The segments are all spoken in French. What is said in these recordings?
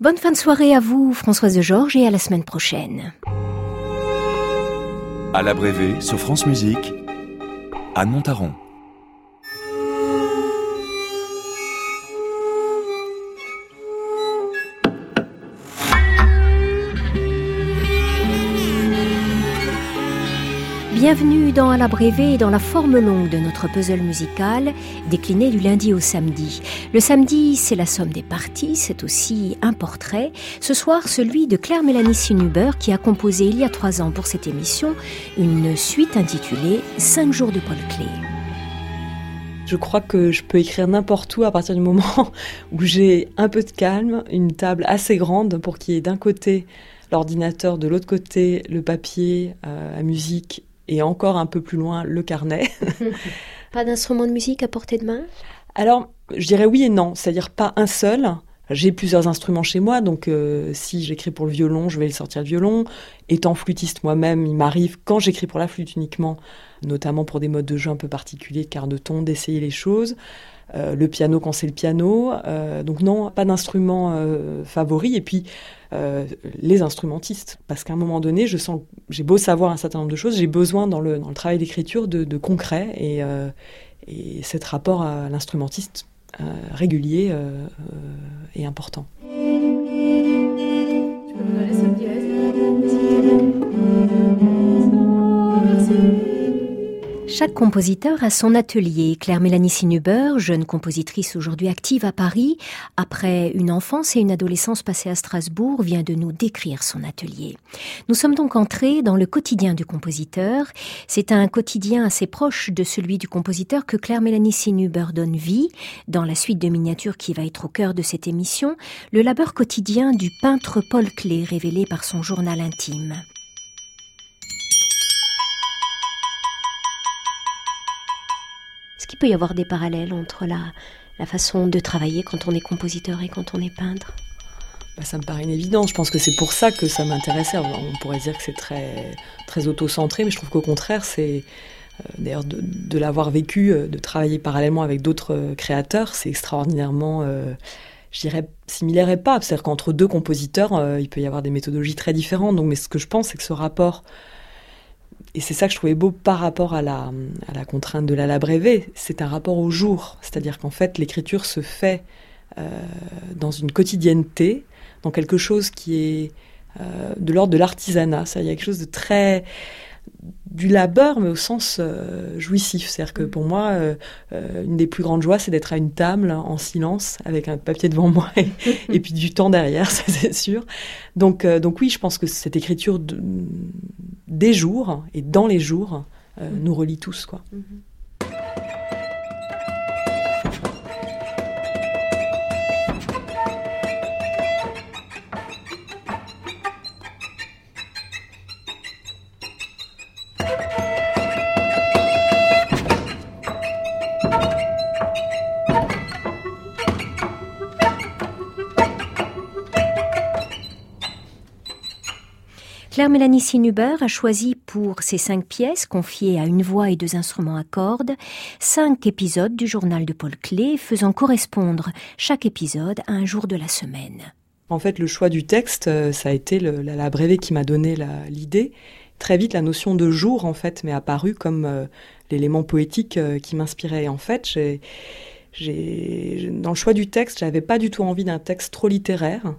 Bonne fin de soirée à vous, Françoise de Georges, et à la semaine prochaine. À la Brévée, sur France Musique, Anne Montaron. Bienvenue dans la Brévée et dans la forme longue de notre puzzle musical, décliné du lundi au samedi. Le samedi, c'est la somme des parties, c'est aussi un portrait. Ce soir, celui de Claire Mélanie Sinuber qui a composé il y a trois ans pour cette émission une suite intitulée Cinq jours de Paul Clé. Je crois que je peux écrire n'importe où à partir du moment où j'ai un peu de calme, une table assez grande pour qu'il y ait d'un côté l'ordinateur, de l'autre côté le papier, euh, la musique et encore un peu plus loin le carnet. pas d'instrument de musique à portée de main? Alors, je dirais oui et non, c'est-à-dire pas un seul. J'ai plusieurs instruments chez moi, donc euh, si j'écris pour le violon, je vais le sortir le violon. Étant flûtiste moi-même, il m'arrive, quand j'écris pour la flûte uniquement, notamment pour des modes de jeu un peu particuliers, de quart de ton, d'essayer les choses. Euh, le piano quand c'est le piano. Euh, donc non, pas d'instrument favori. Et puis, euh, les instrumentistes. Parce qu'à un moment donné, je sens, j'ai beau savoir un certain nombre de choses, j'ai besoin dans le, dans le travail d'écriture de, de, concret et, euh, et cet rapport à l'instrumentiste euh, régulier est important. Chaque compositeur a son atelier. Claire Mélanie Sinuber, jeune compositrice aujourd'hui active à Paris, après une enfance et une adolescence passées à Strasbourg, vient de nous décrire son atelier. Nous sommes donc entrés dans le quotidien du compositeur. C'est un quotidien assez proche de celui du compositeur que Claire Mélanie Sinuber donne vie. Dans la suite de miniatures qui va être au cœur de cette émission, le labeur quotidien du peintre Paul Klee révélé par son journal intime. Qu'il peut y avoir des parallèles entre la, façon de travailler quand on est compositeur et quand on est peintre? Bah, ça me paraît une évidence. Je pense que c'est pour ça que ça m'intéressait. On pourrait dire que c'est très, très auto-centré, mais je trouve qu'au contraire, c'est euh, d'ailleurs de, l'avoir vécu, euh, de travailler parallèlement avec d'autres euh, créateurs, c'est extraordinairement, dirais, similaire et pas. C'est-à-dire qu'entre deux compositeurs, il peut y avoir des méthodologies très différentes. Donc, mais ce que je pense, c'est que ce rapport et c'est ça que je trouvais beau par rapport à la, à la contrainte de la labrévé, c'est un rapport au jour. C'est-à-dire qu'en fait, l'écriture se fait euh, dans une quotidienneté, dans quelque chose qui est euh, de l'ordre de l'artisanat. Il y a quelque chose de très du labeur, mais au sens euh, jouissif. C'est-à-dire que mm. pour moi, euh, euh, une des plus grandes joies, c'est d'être à une table en silence, avec un papier devant moi et, puis du temps derrière, ça c'est sûr. Donc, donc oui, je pense que cette écriture des jours et dans les jours mm. nous relie tous, quoi. Mm-hmm. Mélanie Sinuber a choisi pour ces cinq pièces, confiées à une voix et deux instruments à cordes, cinq épisodes du journal de Paul Klee, faisant correspondre chaque épisode à un jour de la semaine. En fait, le choix du texte, euh, ça a été la, la qui m'a donné l'idée. Très vite, la notion de jour, en fait, m'est apparue comme euh, l'élément poétique euh, qui m'inspirait. En fait, j'ai dans le choix du texte, j'avais pas du tout envie d'un texte trop littéraire.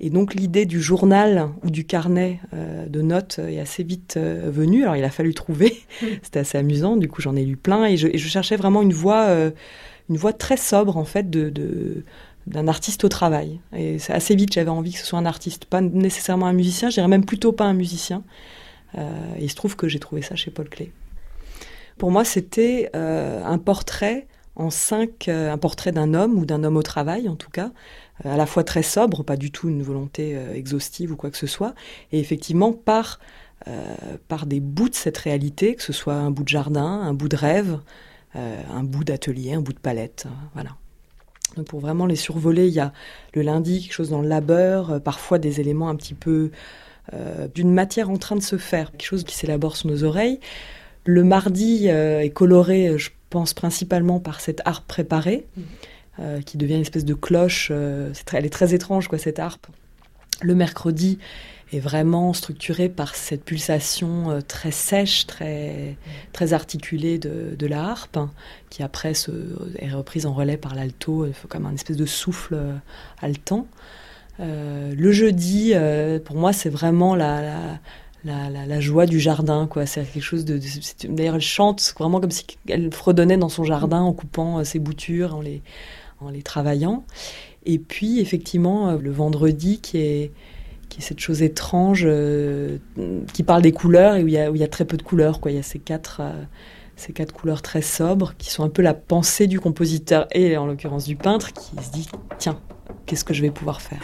Et donc l'idée du journal ou du carnet euh, de notes est assez vite euh, venue. Alors il a fallu trouver. C'était assez amusant. Du coup j'en ai lu plein et je, je cherchais vraiment une voix, euh, une voix très sobre en fait de, de d'un artiste au travail. Et assez vite j'avais envie que ce soit un artiste, pas nécessairement un musicien. Je dirais même plutôt pas un musicien. et il se trouve que j'ai trouvé ça chez Paul Klee. Pour moi c'était un portrait en cinq, euh, un portrait d'un homme ou d'un homme au travail en tout cas, euh, à la fois très sobre, pas du tout une volonté euh, exhaustive ou quoi que ce soit, et effectivement par, par des bouts de cette réalité, que ce soit un bout de jardin, un bout de rêve, un bout d'atelier, un bout de palette, voilà. Donc pour vraiment les survoler, il y a le lundi quelque chose dans le labeur, parfois des éléments un petit peu d'une matière en train de se faire, quelque chose qui s'élabore sous nos oreilles. Le mardi est coloré, je pense principalement par cette art préparé. qui devient une espèce de cloche. elle est très étrange, quoi, cette harpe. Le mercredi est vraiment structuré par cette pulsation euh, très sèche, très, très articulée de, la harpe, hein, qui après se, est reprise en relais par l'alto, comme un espèce de souffle euh, haletant. Euh, le jeudi, pour moi, c'est vraiment la, la, joie du jardin, quoi. C'est quelque chose de. D'ailleurs, elle chante vraiment comme si elle fredonnait dans son jardin en coupant ses boutures, en les, en les travaillant. Et puis, effectivement, le vendredi qui est qui cette chose étrange euh, qui parle des couleurs et où il y a, y a très peu de couleurs. Quoi. Il y a ces quatre, euh, ces quatre couleurs très sobres qui sont un peu la pensée du compositeur et en l'occurrence du peintre qui se dit tiens, qu'est-ce que je vais pouvoir faire?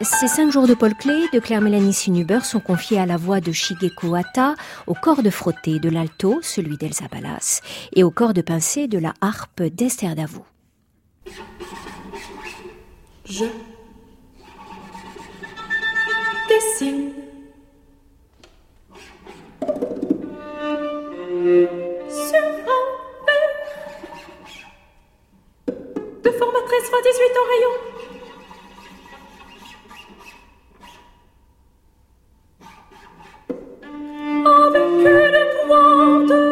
Ces cinq jours de Paul Klee de Claire-Mélanie Sinuber sont confiés à la voix de Shigeko Hata, au corps de frotté de l'alto, celui d'Elsa Ballas, et au corps de pincé de la harpe d'Esther Davout. Je dessine sur un verre de format 13 x 18 en rayon. Avec une pointe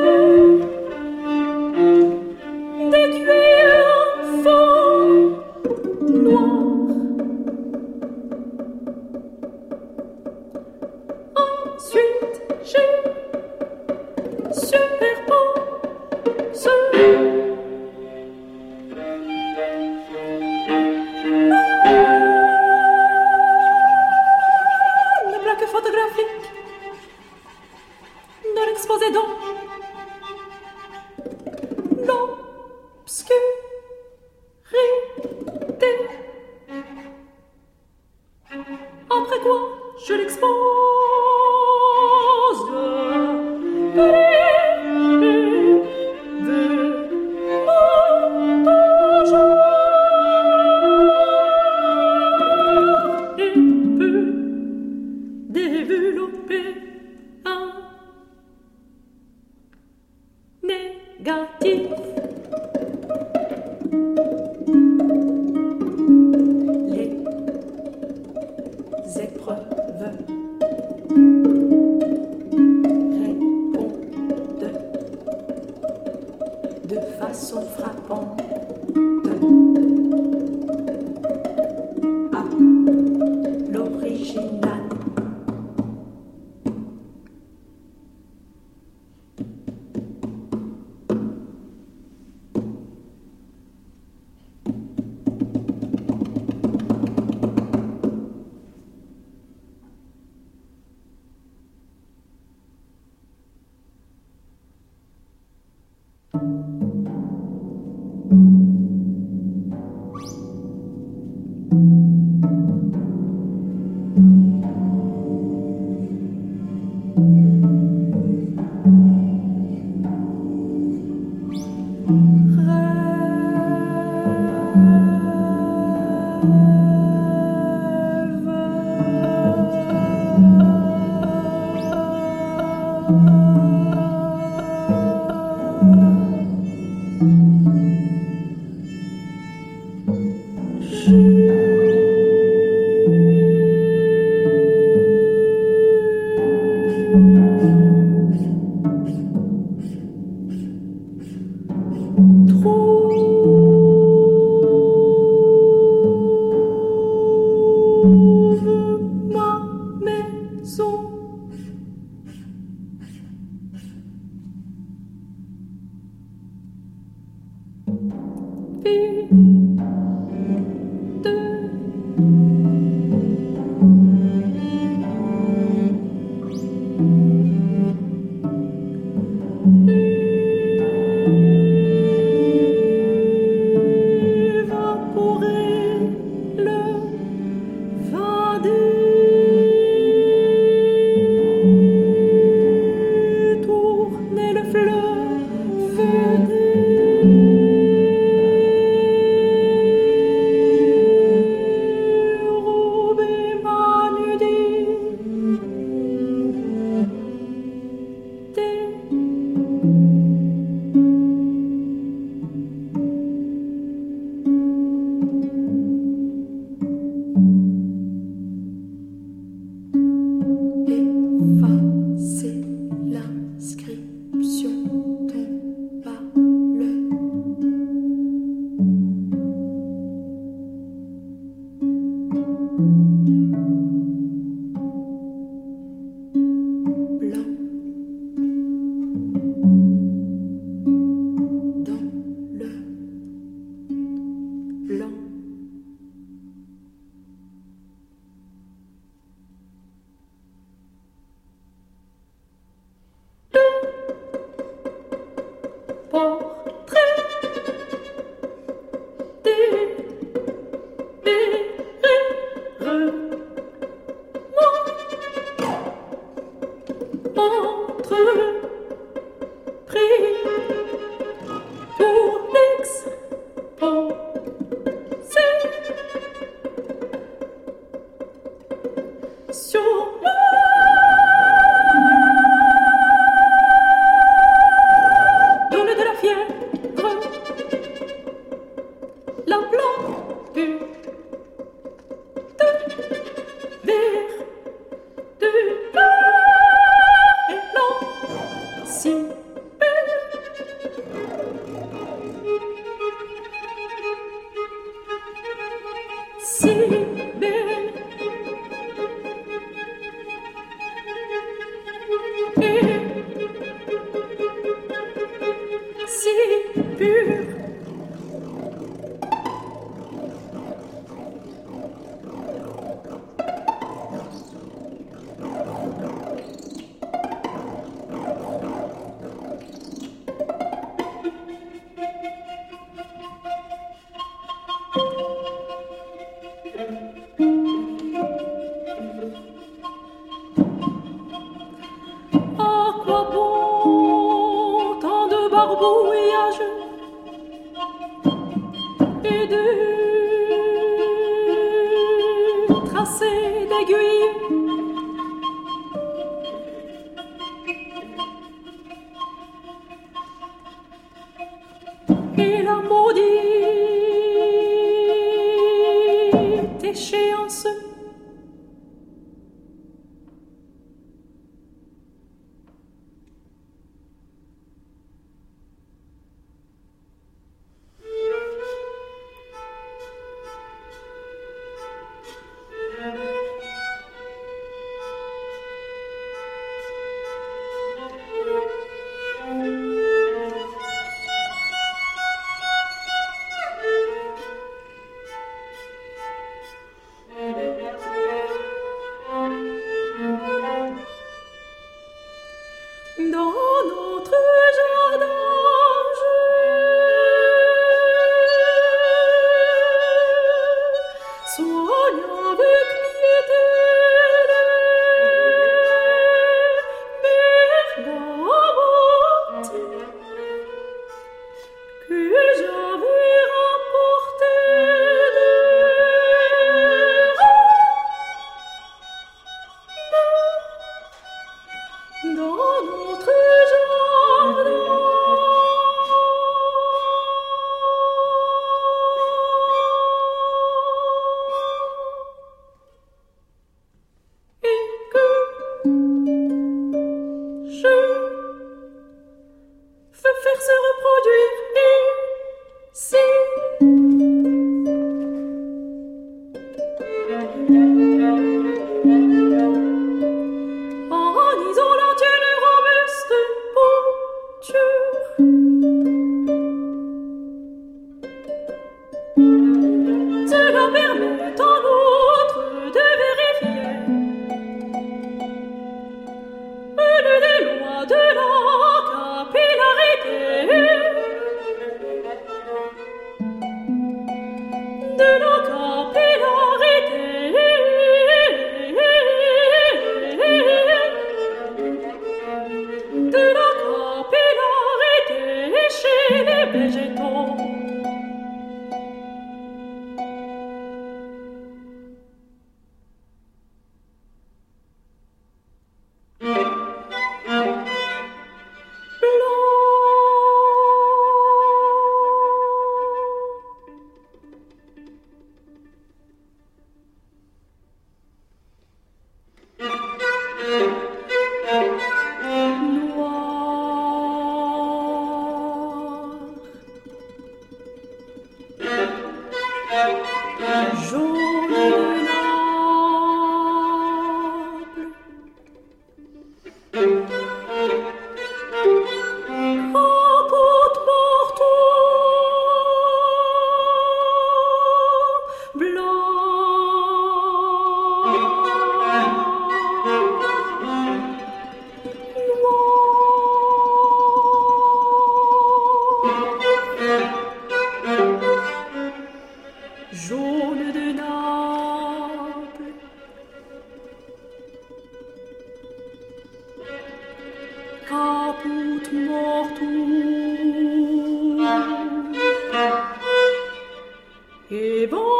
我不会要去。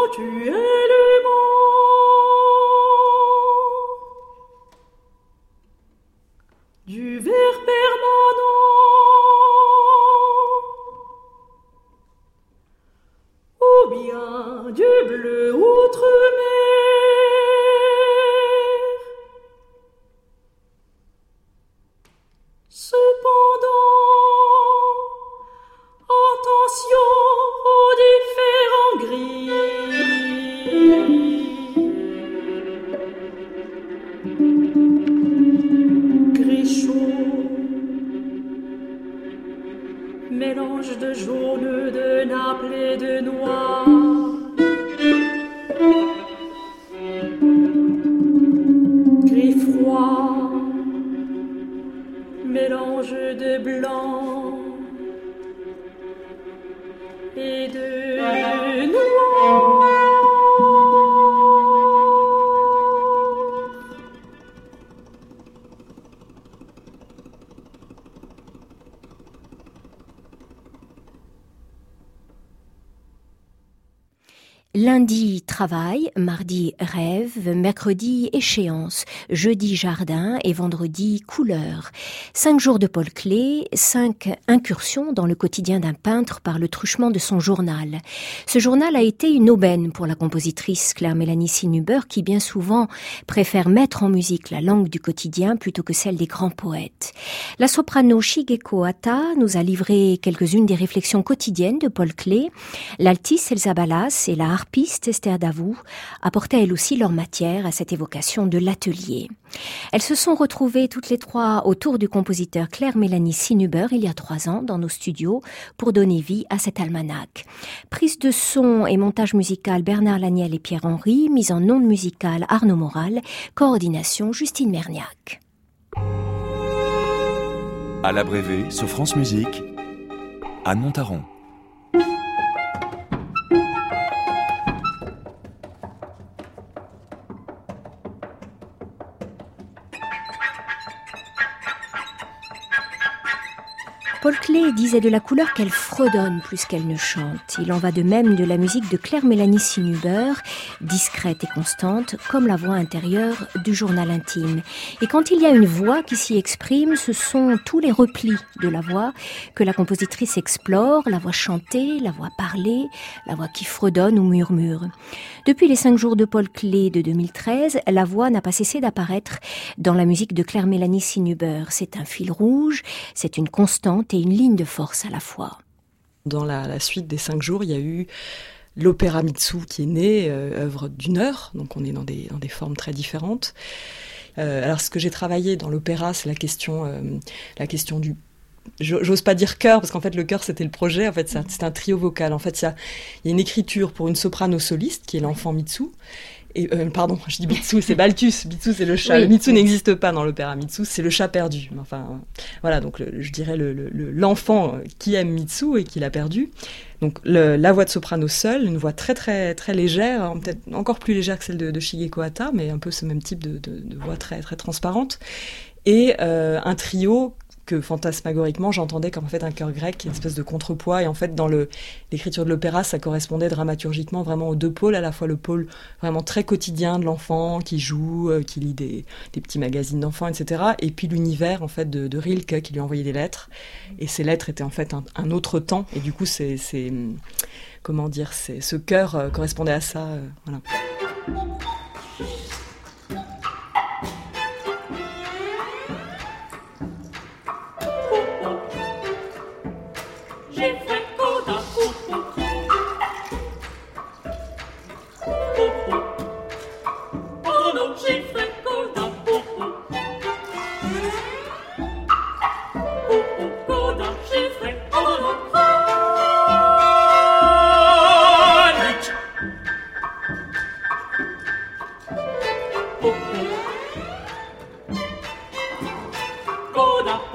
举 mélange de blanc et de Lundi, travail, mardi, rêve, mercredi, échéance, jeudi, jardin et vendredi, couleur. Cinq jours de Paul Klee, cinq incursions dans le quotidien d'un peintre par le truchement de son journal. Ce journal a été une aubaine pour la compositrice Claire-Mélanie Sinuber qui bien souvent préfère mettre en musique la langue du quotidien plutôt que celle des grands poètes. La soprano Shigeko Hata nous a livré quelques-unes des réflexions quotidiennes de Paul Klee. L'altiste Elsa Balas et la harpiste Esther Davou apportaient elles aussi leur matière à cette évocation de l'atelier. Elles se sont retrouvées toutes les trois autour du compositeur Claire-Mélanie Sinuber il y a trois ans dans nos studios pour donner vie à cet almanach. Prise de son et montage musical Bernard Laniel et Pierre-Henri, mise en onde musicale Arnaud Moral, coordination Justine Merniac. À l'abrévé sur France Musique, Anne Montaron. Paul Klee disait de la couleur qu'elle fredonne plus qu'elle ne chante. Il en va de même de la musique de Claire-Mélanie Sinuber, discrète et constante, comme la voix intérieure du journal intime. Et quand il y a une voix qui s'y exprime, ce sont tous les replis de la voix que la compositrice explore, la voix chantée, la voix parlée, la voix qui fredonne ou murmure. Depuis les cinq jours de Paul Klee de 2013, la voix n'a pas cessé d'apparaître dans la musique de Claire-Mélanie Sinuber. C'est un fil rouge, c'est une constante une ligne de force à la fois. Dans la, suite des cinq jours, il y a eu l'opéra Mitsu qui est né, euh, œuvre d'une heure, donc on est dans des, dans des formes très différentes. Euh, alors ce que j'ai travaillé dans l'opéra, c'est la question, euh, la question du j'ose pas dire chœur parce qu'en fait le chœur c'était le projet en fait c'est un trio vocal en fait il y y a, une écriture pour une soprano soliste qui est l'enfant Mitsu et euh, pardon, je dis Mitsu, c'est Balthus. Mitsu, c'est le chat. Oui. Le Mitsu n'existe pas dans l'opéra. Mitsu, c'est le chat perdu. Enfin, voilà. Donc, le, je dirais l'enfant le, le, qui aime Mitsu et qui l'a perdu. Donc, la voix de soprano seule, une voix très très très légère, peut-être encore plus légère que celle de, de Shigeko Hata, mais un peu ce même type de, de, de voix très très transparente. Et euh, un trio que fantasmagoriquement j'entendais comme en fait un chœur grec, une espèce de contrepoids. Et en fait, dans l'écriture de l'opéra, ça correspondait dramaturgiquement vraiment aux deux pôles, à la fois le pôle vraiment très quotidien de l'enfant qui joue, euh, qui lit des, petits magazines d'enfants, etc. Et puis l'univers en fait de, Rilke qui lui envoyait des lettres. Et ces lettres étaient en fait un, autre temps. Et du coup, c'est comment dire, ce chœur euh, correspondait à ça. Euh.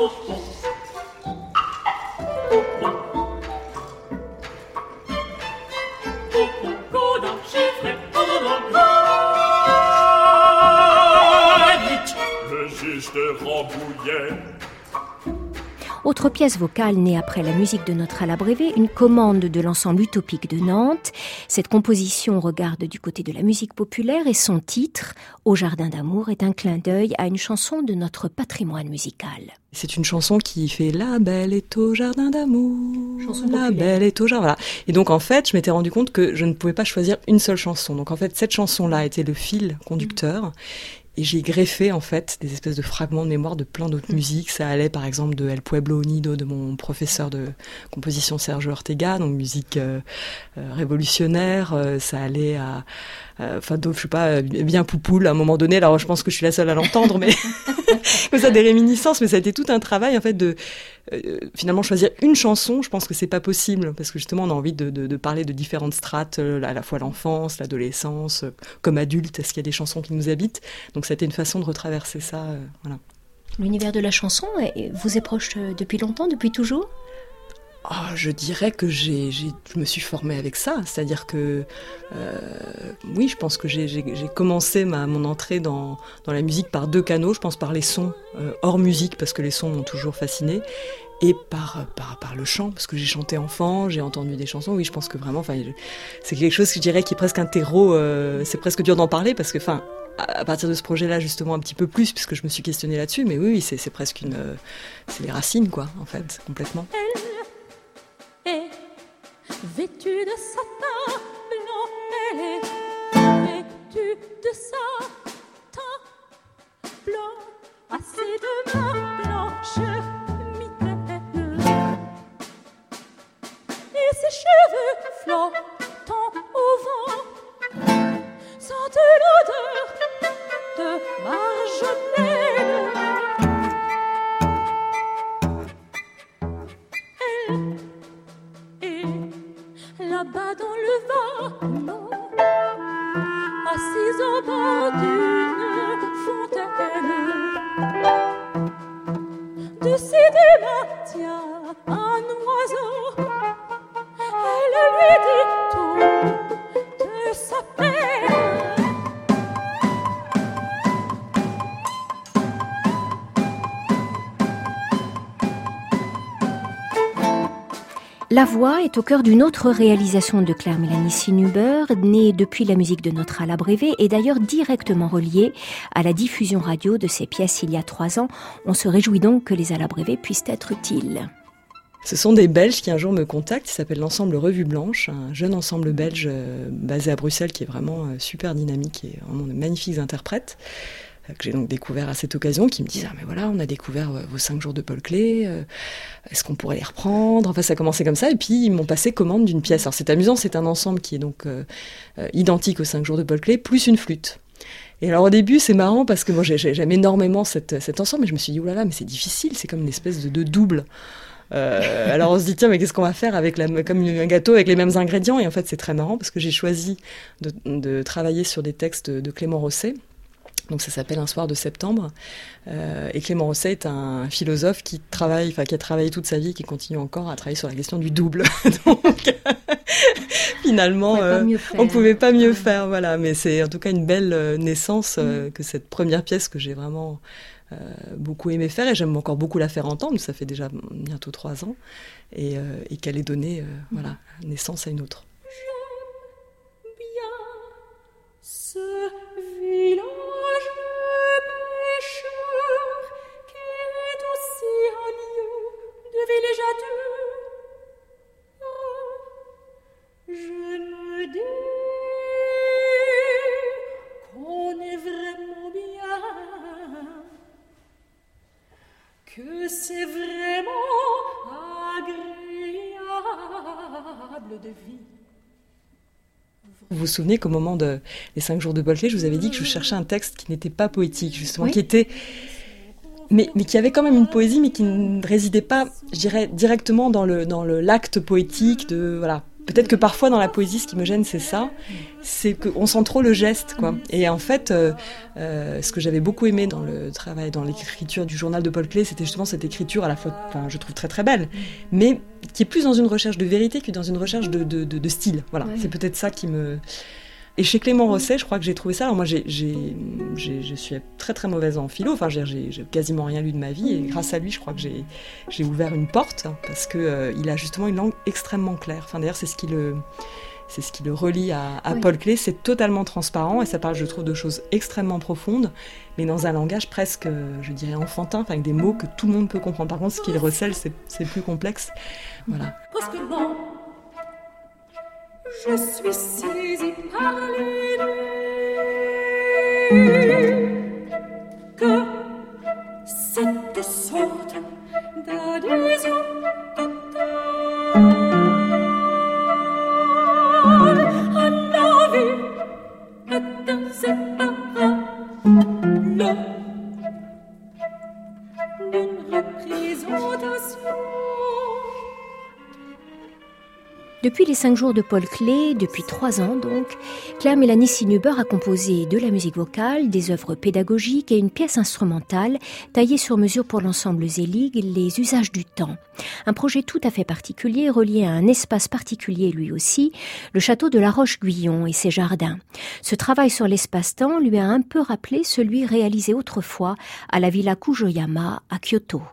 Oh, oh. Autre pièce vocale née après la musique de notre Alabrévé, une commande de l'ensemble utopique de Nantes. Cette composition regarde du côté de la musique populaire et son titre, Au jardin d'amour, est un clin d'œil à une chanson de notre patrimoine musical. C'est une chanson qui fait La belle est au jardin d'amour. La belle est au jardin. Voilà. Et donc en fait, je m'étais rendu compte que je ne pouvais pas choisir une seule chanson. Donc en fait, cette chanson-là était le fil conducteur. Mmh. Et j'ai greffé en fait des espèces de fragments de mémoire de plein d'autres mmh. musiques. Ça allait par exemple de El Pueblo Unido de mon professeur de composition Sergio Ortega, donc musique euh, euh, révolutionnaire. Euh, ça allait à, enfin, je sais pas, bien Poupoule à un moment donné. Alors je pense que je suis la seule à l'entendre, mais ça des réminiscences, mais ça a été tout un travail en fait de euh, finalement choisir une chanson. Je pense que c'est pas possible parce que justement on a envie de, parler de différentes strates, euh, à la fois l'enfance, l'adolescence, euh, comme adulte. Est-ce qu'il y a des chansons qui nous habitent? Donc ça a été une façon de retraverser ça. L'univers de la chanson vous est proche depuis longtemps, depuis toujours? Ah, je dirais que j'ai, je me suis formée avec ça. C'est-à-dire que, euh, oui, je pense que j'ai, commencé ma, mon entrée dans, dans, la musique par deux canaux. Je pense par les sons euh, hors musique, parce que les sons m'ont toujours fasciné, et par, par, par le chant, parce que j'ai chanté enfant, j'ai entendu des chansons. Oui, je pense que vraiment, c'est quelque chose je dirais qui est presque un terreau. Euh, c'est presque dur d'en parler, parce que, enfin, à partir de ce projet-là, justement, un petit peu plus, puisque je me suis questionnée là-dessus. Mais oui, oui c'est, presque une. c'est les racines, quoi, en fait, complètement vêtue de satin La voix est au cœur d'une autre réalisation de Claire Mélanie Sinuber, née depuis la musique de notre Ala Brévé et d'ailleurs directement reliée à la diffusion radio de ses pièces il y a trois ans. On se réjouit donc que les Ala Brévé puissent être utiles. Ce sont des Belges qui un jour me contactent, qui s'appelle l'ensemble Revue Blanche, un jeune ensemble belge euh, basé à Bruxelles qui est vraiment euh, super dynamique et vraiment de magnifiques interprètes que j'ai donc découvert à cette occasion, qui me disent ah mais voilà on a découvert euh, vos cinq jours de Paul Clé, euh, est-ce qu'on pourrait les reprendre? Enfin ça a commencé comme ça et puis ils m'ont passé commande d'une pièce. Alors c'est amusant, c'est un ensemble qui est donc euh, identique aux cinq jours de Paul Clé plus une flûte. Et alors au début c'est marrant parce que moi j'aime énormément cet ensemble mais je me suis dit oulala mais c'est difficile, c'est comme une espèce de, double. alors on se dit tiens mais qu'est-ce qu'on va faire avec la, comme un gâteau avec les mêmes ingrédients? Et en fait c'est très marrant parce que j'ai choisi de, de, travailler sur des textes de Clément Rosset donc ça s'appelle Un soir de septembre. Euh, et Clément Rosset est un philosophe qui travaille, enfin qui a travaillé toute sa vie, et qui continue encore à travailler sur la question du double. Donc finalement, on ne pouvait pas mieux faire. Voilà, mais c'est en tout cas une belle euh, naissance euh, mm. que cette première pièce que j'ai vraiment beaucoup aimé faire et j'aime encore beaucoup la faire entendre. Ça fait déjà bientôt trois ans et, et qu'elle ait donné voilà naissance à une autre. J'aime bien ce village Vous vous souvenez qu'au moment des cinq jours de Bolclé, je vous avais dit que je cherchais un texte qui n'était pas poétique, justement, qui était mais, mais qui avait quand même une poésie, mais qui ne résidait pas, je dirais, directement dans le dans le l'acte poétique de voilà. Peut-être que parfois dans la poésie, ce qui me gêne, c'est ça, c'est qu'on sent trop le geste, quoi. Et en fait, euh, euh, ce que j'avais beaucoup aimé dans le travail, dans l'écriture du journal de Paul Klee, c'était justement cette écriture à la fois, enfin, je trouve très très belle, mais qui est plus dans une recherche de vérité que dans une recherche de, de, de, de style. Voilà, c'est peut-être ça qui me et chez Clément Rosset, je crois que j'ai trouvé ça. Alors moi, j'ai, je suis très très mauvaise en philo. Enfin, j'ai, quasiment rien lu de ma vie. Et grâce à lui, je crois que j'ai, ouvert une porte parce que euh, il a justement une langue extrêmement claire. Enfin, d'ailleurs, c'est ce qui le c'est ce qui le relie à, Paul Clé. C'est totalement transparent et ça parle, je trouve, de choses extrêmement profondes, mais dans un langage presque, je dirais, enfantin, enfin, avec des mots que tout le monde peut comprendre. Par contre, ce qu'il recèle, c'est plus complexe. Voilà. Parce que je suis saisie par l'idée 5 jours de Paul Klee, depuis trois ans donc, Claire Mélanie Sinuber a composé de la musique vocale, des œuvres pédagogiques et une pièce instrumentale taillée sur mesure pour l'ensemble Zelig, Les usages du temps. Un projet tout à fait particulier relié à un espace particulier lui aussi, le château de la Roche-Guyon et ses jardins. Ce travail sur l'espace-temps lui a un peu rappelé celui réalisé autrefois à la villa Kujoyama à Kyoto.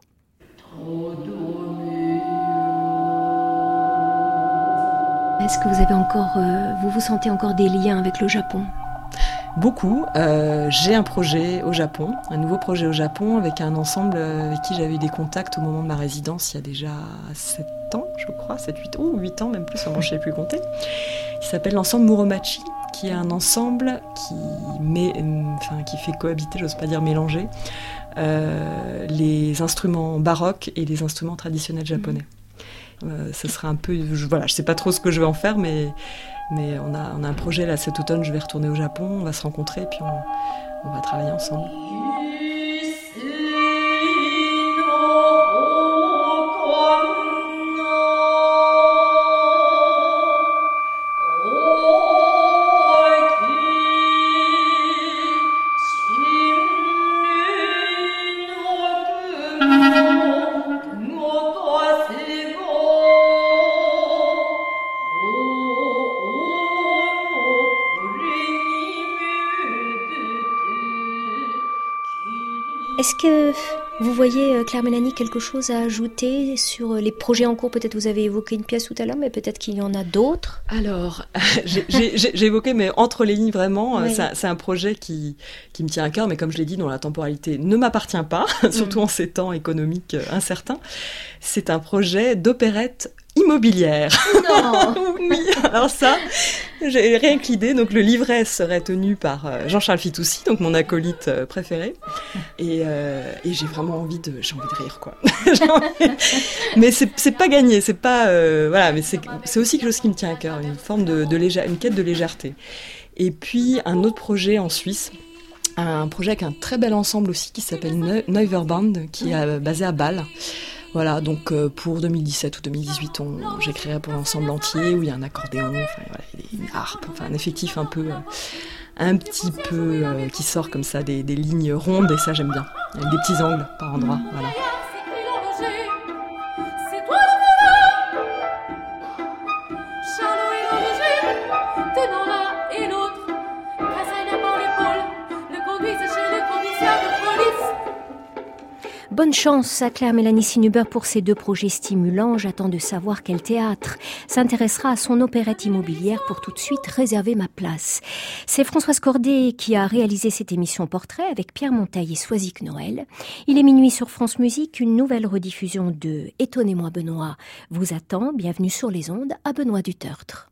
Est-ce que vous avez encore, euh, vous vous sentez encore des liens avec le Japon? Beaucoup. Euh, j'ai un projet au Japon, un nouveau projet au Japon avec un ensemble avec qui j'avais eu des contacts au moment de ma résidence il y a déjà 7 ans, je crois, 7, 8 ou 8 ans même plus, je ne sais plus compter. Il s'appelle l'ensemble Muromachi, qui est un ensemble qui, met, enfin, qui fait cohabiter, j'ose pas dire mélanger, euh, les instruments baroques et les instruments traditionnels japonais. Euh, ce sera un peu, je, voilà, je sais pas trop ce que je vais en faire, mais mais on a, on a un projet là cet automne. Je vais retourner au Japon, on va se rencontrer et puis on va travailler ensemble. Est-ce que vous voyez, euh, Claire Mélanie, quelque chose à ajouter sur euh, les projets en cours? Peut-être vous avez évoqué une pièce tout à l'heure, mais peut-être qu'il y en a d'autres. Alors, j'ai évoqué, mais entre les lignes, vraiment, euh, c'est un projet qui, qui me tient à cœur, mais comme je l'ai dit, dont la temporalité ne m'appartient pas, surtout mm. en ces temps économiques incertains. C'est un projet d'opérette immobilière. Non. oui, alors ça, j'ai rien que l'idée. Donc le livret serait tenu par euh, Jean-Charles Fitoussi, donc mon acolyte euh, préféré. Et, euh, et j'ai vraiment envie de, j'ai envie de rire quoi. mais c'est pas gagné, c'est pas voilà, mais c'est aussi quelque chose qui me tient à cœur, une forme de, de légère, une quête de légèreté. Et puis un autre projet en Suisse un projet avec un très bel ensemble aussi qui s'appelle Neuverband, qui est basé à Bâle. Voilà, donc euh, pour 2017 ou 2018, j'écrirai pour l'ensemble entier où il y a un accordéon, enfin, une harpe, enfin un effectif un peu, euh, un petit peu euh, qui sort comme ça des, des, lignes rondes et ça j'aime bien, avec des petits angles par endroits, voilà. Bonne chance à Claire Mélanie Sinuber pour ces deux projets stimulants. J'attends de savoir quel théâtre s'intéressera à son opérette immobilière pour tout de suite réserver ma place. C'est Françoise Cordet qui a réalisé cette émission portrait avec Pierre Montaille et Soisic Noël. Il est minuit sur France Musique. Une nouvelle rediffusion de Étonnez-moi Benoît vous attend. Bienvenue sur les ondes à Benoît du Tertre.